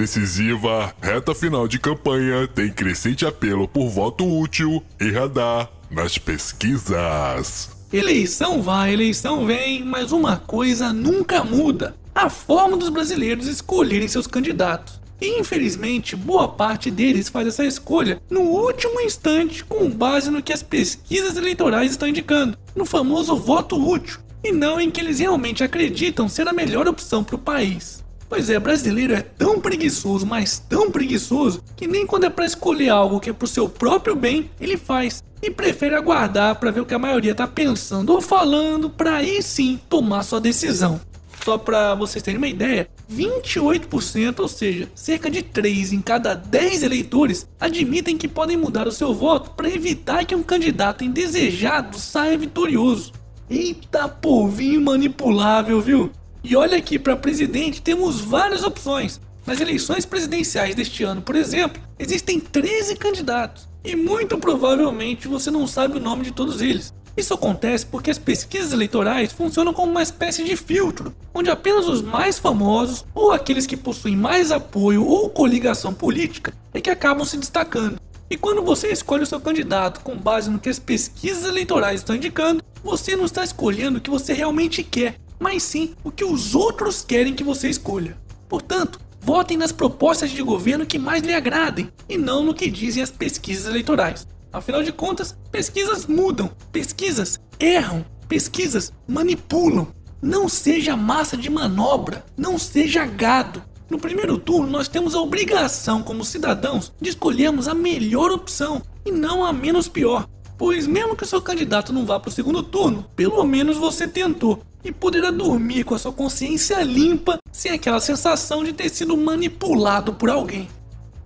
decisiva, reta final de campanha tem crescente apelo por voto útil e radar nas pesquisas. Eleição vai, eleição vem, mas uma coisa nunca muda: a forma dos brasileiros escolherem seus candidatos. E infelizmente, boa parte deles faz essa escolha no último instante com base no que as pesquisas eleitorais estão indicando, no famoso voto útil, e não em que eles realmente acreditam ser a melhor opção para o país. Pois é, brasileiro é tão preguiçoso, mas tão preguiçoso, que nem quando é para escolher algo que é pro seu próprio bem, ele faz. E prefere aguardar para ver o que a maioria tá pensando ou falando, para aí sim tomar sua decisão. Só para vocês terem uma ideia, 28%, ou seja, cerca de 3 em cada 10 eleitores, admitem que podem mudar o seu voto para evitar que um candidato indesejado saia vitorioso. Eita povinho manipulável, viu? E olha aqui, para presidente temos várias opções. Nas eleições presidenciais deste ano, por exemplo, existem 13 candidatos. E muito provavelmente você não sabe o nome de todos eles. Isso acontece porque as pesquisas eleitorais funcionam como uma espécie de filtro, onde apenas os mais famosos ou aqueles que possuem mais apoio ou coligação política é que acabam se destacando. E quando você escolhe o seu candidato com base no que as pesquisas eleitorais estão indicando, você não está escolhendo o que você realmente quer, mas sim o que os outros querem que você escolha. Portanto, votem nas propostas de governo que mais lhe agradem e não no que dizem as pesquisas eleitorais. Afinal de contas, pesquisas mudam, pesquisas erram, pesquisas manipulam. Não seja massa de manobra, não seja gado. No primeiro turno, nós temos a obrigação, como cidadãos, de escolhermos a melhor opção e não a menos pior. Pois, mesmo que o seu candidato não vá para o segundo turno, pelo menos você tentou e poderá dormir com a sua consciência limpa sem aquela sensação de ter sido manipulado por alguém.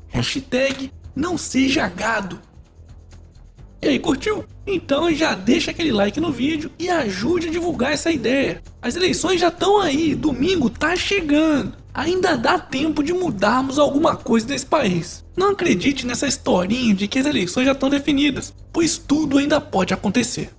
Hashtag não seja gado. E aí, curtiu? Então já deixa aquele like no vídeo e ajude a divulgar essa ideia. As eleições já estão aí, domingo tá chegando. Ainda dá tempo de mudarmos alguma coisa nesse país. Não acredite nessa historinha de que as eleições já estão definidas, pois tudo ainda pode acontecer.